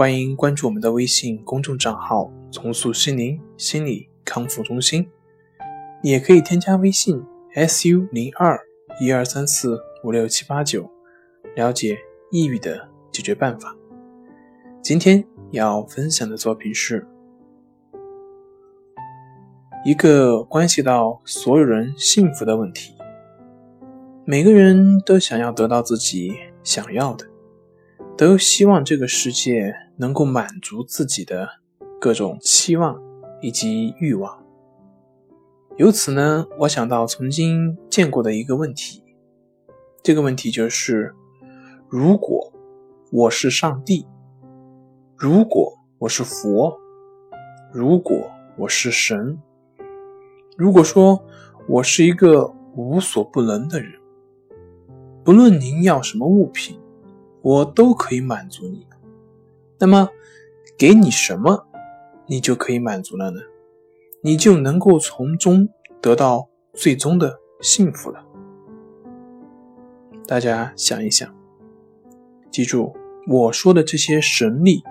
欢迎关注我们的微信公众账号“重塑心灵心理康复中心”，也可以添加微信 “su 零二一二三四五六七八九”了解抑郁的解决办法。今天要分享的作品是一个关系到所有人幸福的问题。每个人都想要得到自己想要的。都希望这个世界能够满足自己的各种期望以及欲望。由此呢，我想到曾经见过的一个问题，这个问题就是：如果我是上帝，如果我是佛，如果我是神，如果说我是一个无所不能的人，不论您要什么物品。我都可以满足你，那么给你什么，你就可以满足了呢？你就能够从中得到最终的幸福了。大家想一想，记住我说的这些神力，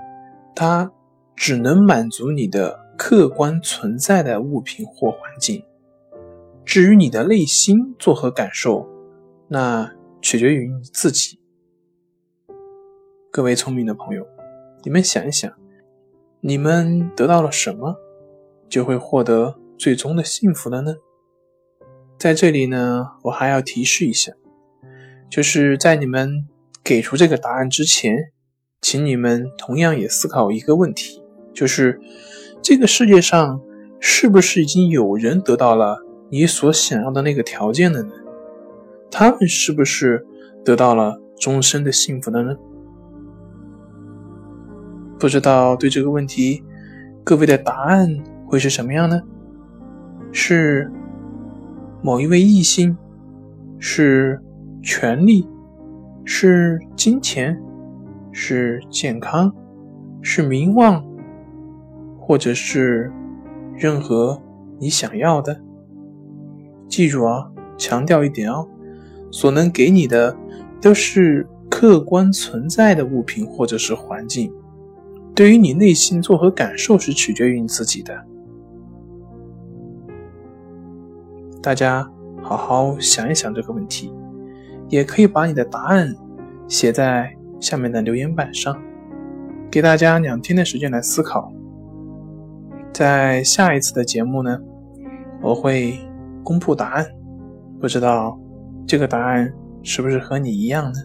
它只能满足你的客观存在的物品或环境。至于你的内心作何感受，那取决于你自己。各位聪明的朋友，你们想一想，你们得到了什么，就会获得最终的幸福了呢？在这里呢，我还要提示一下，就是在你们给出这个答案之前，请你们同样也思考一个问题，就是这个世界上是不是已经有人得到了你所想要的那个条件了呢？他们是不是得到了终身的幸福了呢？不知道对这个问题，各位的答案会是什么样呢？是某一位异性，是权力，是金钱，是健康，是名望，或者是任何你想要的？记住啊，强调一点哦，所能给你的都是客观存在的物品或者是环境。对于你内心作何感受是取决于你自己的。大家好好想一想这个问题，也可以把你的答案写在下面的留言板上，给大家两天的时间来思考。在下一次的节目呢，我会公布答案，不知道这个答案是不是和你一样呢？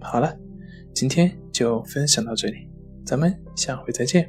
好了。今天就分享到这里，咱们下回再见。